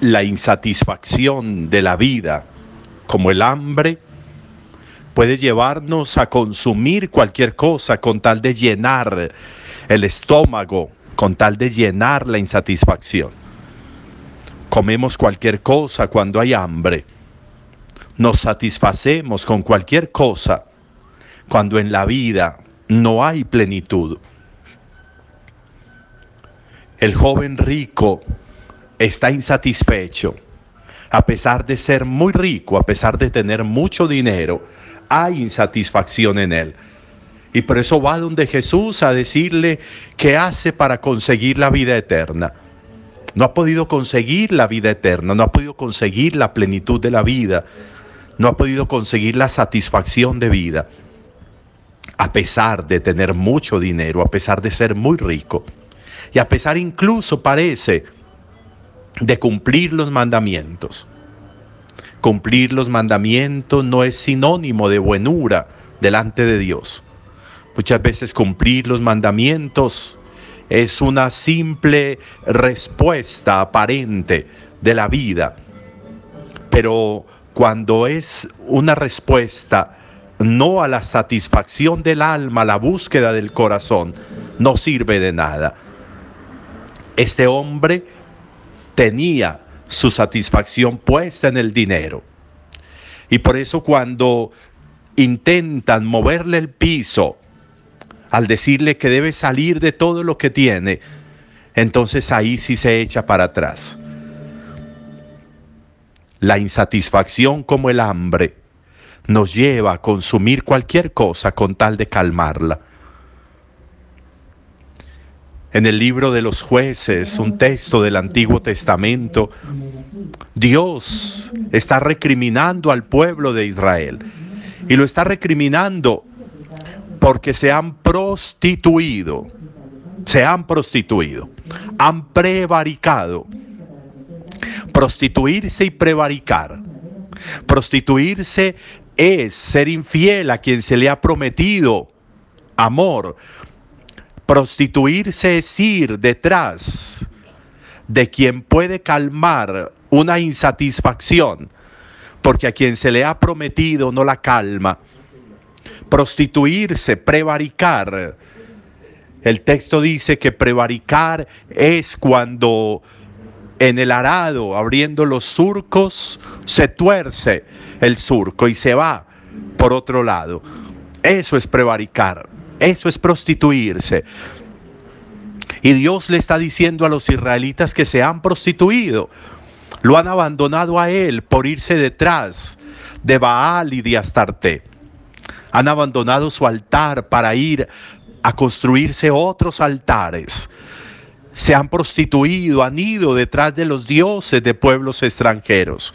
La insatisfacción de la vida, como el hambre, puede llevarnos a consumir cualquier cosa con tal de llenar el estómago, con tal de llenar la insatisfacción. Comemos cualquier cosa cuando hay hambre. Nos satisfacemos con cualquier cosa cuando en la vida no hay plenitud. El joven rico está insatisfecho, a pesar de ser muy rico, a pesar de tener mucho dinero, hay insatisfacción en él. Y por eso va donde Jesús a decirle qué hace para conseguir la vida eterna. No ha podido conseguir la vida eterna, no ha podido conseguir la plenitud de la vida, no ha podido conseguir la satisfacción de vida, a pesar de tener mucho dinero, a pesar de ser muy rico. Y a pesar incluso parece de cumplir los mandamientos. Cumplir los mandamientos no es sinónimo de buenura delante de Dios. Muchas veces cumplir los mandamientos es una simple respuesta aparente de la vida. Pero cuando es una respuesta no a la satisfacción del alma, la búsqueda del corazón, no sirve de nada. Este hombre tenía su satisfacción puesta en el dinero. Y por eso cuando intentan moverle el piso al decirle que debe salir de todo lo que tiene, entonces ahí sí se echa para atrás. La insatisfacción como el hambre nos lleva a consumir cualquier cosa con tal de calmarla en el libro de los jueces, un texto del Antiguo Testamento, Dios está recriminando al pueblo de Israel. Y lo está recriminando porque se han prostituido, se han prostituido, han prevaricado. Prostituirse y prevaricar. Prostituirse es ser infiel a quien se le ha prometido amor, Prostituirse es ir detrás de quien puede calmar una insatisfacción, porque a quien se le ha prometido no la calma. Prostituirse, prevaricar. El texto dice que prevaricar es cuando en el arado, abriendo los surcos, se tuerce el surco y se va por otro lado. Eso es prevaricar. Eso es prostituirse. Y Dios le está diciendo a los israelitas que se han prostituido. Lo han abandonado a Él por irse detrás de Baal y de Astarte. Han abandonado su altar para ir a construirse otros altares. Se han prostituido, han ido detrás de los dioses de pueblos extranjeros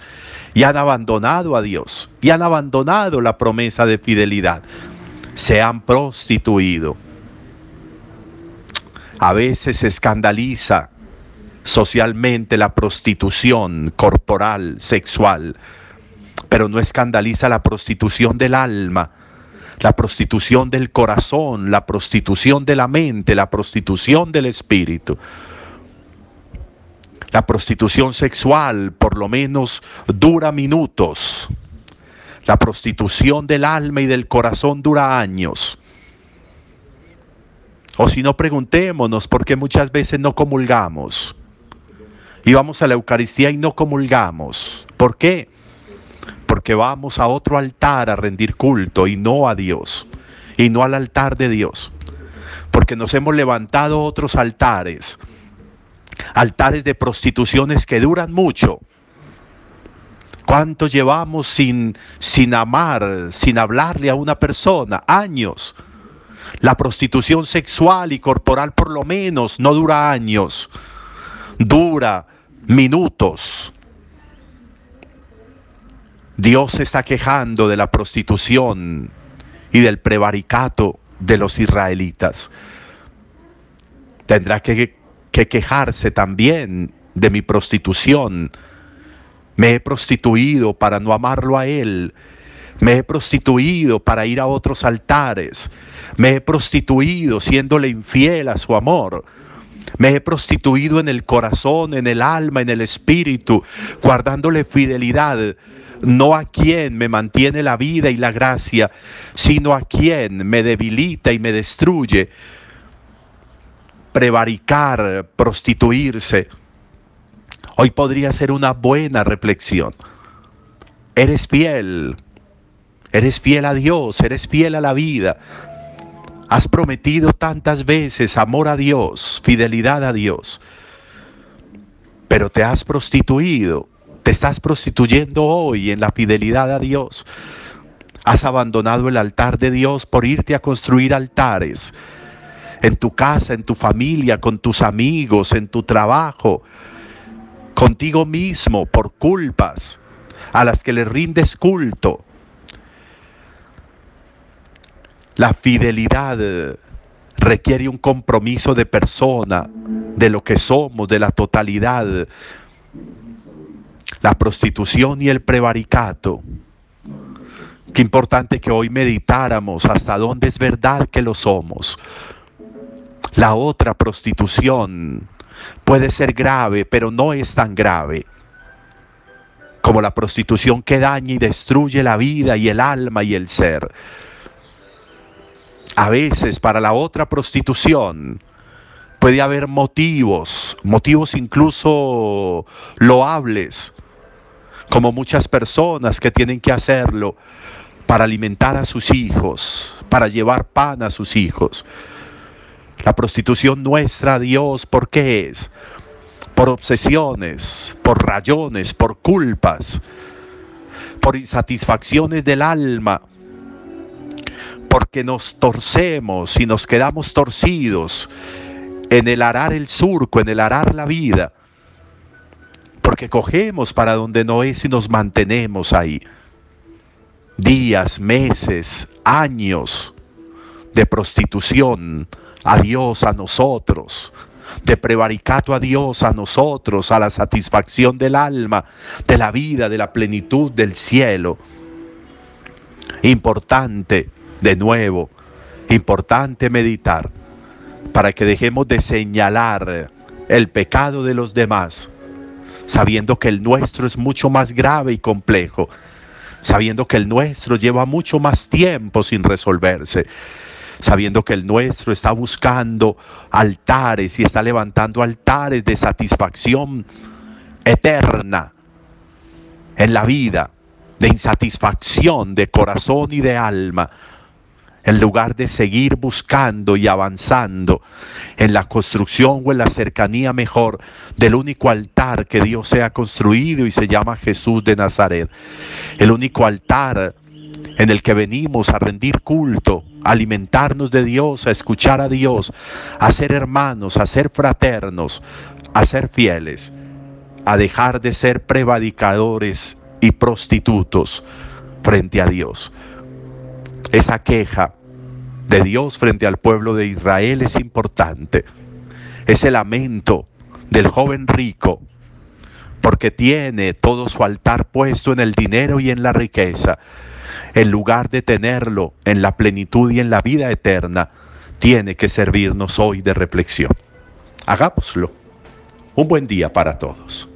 y han abandonado a Dios y han abandonado la promesa de fidelidad se han prostituido. A veces se escandaliza socialmente la prostitución corporal, sexual, pero no escandaliza la prostitución del alma, la prostitución del corazón, la prostitución de la mente, la prostitución del espíritu. La prostitución sexual por lo menos dura minutos, la prostitución del alma y del corazón dura años. O si no, preguntémonos por qué muchas veces no comulgamos. Y vamos a la Eucaristía y no comulgamos. ¿Por qué? porque vamos a otro altar a rendir culto y no a Dios, y no al altar de Dios, porque nos hemos levantado otros altares, altares de prostituciones que duran mucho. ¿Cuánto llevamos sin, sin amar, sin hablarle a una persona? Años. La prostitución sexual y corporal por lo menos no dura años, dura minutos. Dios se está quejando de la prostitución y del prevaricato de los israelitas. Tendrá que, que quejarse también de mi prostitución. Me he prostituido para no amarlo a Él. Me he prostituido para ir a otros altares. Me he prostituido siéndole infiel a su amor. Me he prostituido en el corazón, en el alma, en el espíritu, guardándole fidelidad no a quien me mantiene la vida y la gracia, sino a quien me debilita y me destruye. Prevaricar, prostituirse. Hoy podría ser una buena reflexión. Eres fiel, eres fiel a Dios, eres fiel a la vida. Has prometido tantas veces amor a Dios, fidelidad a Dios, pero te has prostituido te estás prostituyendo hoy en la fidelidad a Dios. Has abandonado el altar de Dios por irte a construir altares en tu casa, en tu familia, con tus amigos, en tu trabajo, contigo mismo por culpas a las que le rindes culto. La fidelidad requiere un compromiso de persona, de lo que somos, de la totalidad, la prostitución y el prevaricato. Qué importante que hoy meditáramos hasta dónde es verdad que lo somos. La otra prostitución puede ser grave, pero no es tan grave como la prostitución que daña y destruye la vida y el alma y el ser. A veces para la otra prostitución puede haber motivos, motivos incluso loables, como muchas personas que tienen que hacerlo para alimentar a sus hijos, para llevar pan a sus hijos. La prostitución nuestra, Dios, ¿por qué es? Por obsesiones, por rayones, por culpas, por insatisfacciones del alma, porque nos torcemos y nos quedamos torcidos en el arar el surco, en el arar la vida porque cogemos para donde no es y nos mantenemos ahí. Días, meses, años de prostitución a Dios, a nosotros, de prevaricato a Dios, a nosotros, a la satisfacción del alma, de la vida, de la plenitud del cielo. Importante, de nuevo, importante meditar para que dejemos de señalar el pecado de los demás sabiendo que el nuestro es mucho más grave y complejo, sabiendo que el nuestro lleva mucho más tiempo sin resolverse, sabiendo que el nuestro está buscando altares y está levantando altares de satisfacción eterna en la vida, de insatisfacción de corazón y de alma en lugar de seguir buscando y avanzando en la construcción o en la cercanía mejor del único altar que Dios se ha construido y se llama Jesús de Nazaret. El único altar en el que venimos a rendir culto, a alimentarnos de Dios, a escuchar a Dios, a ser hermanos, a ser fraternos, a ser fieles, a dejar de ser prevadicadores y prostitutos frente a Dios. Esa queja de Dios frente al pueblo de Israel es importante. Ese lamento del joven rico, porque tiene todo su altar puesto en el dinero y en la riqueza, en lugar de tenerlo en la plenitud y en la vida eterna, tiene que servirnos hoy de reflexión. Hagámoslo. Un buen día para todos.